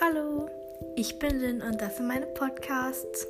Hallo, ich bin Lynn und das sind meine Podcasts.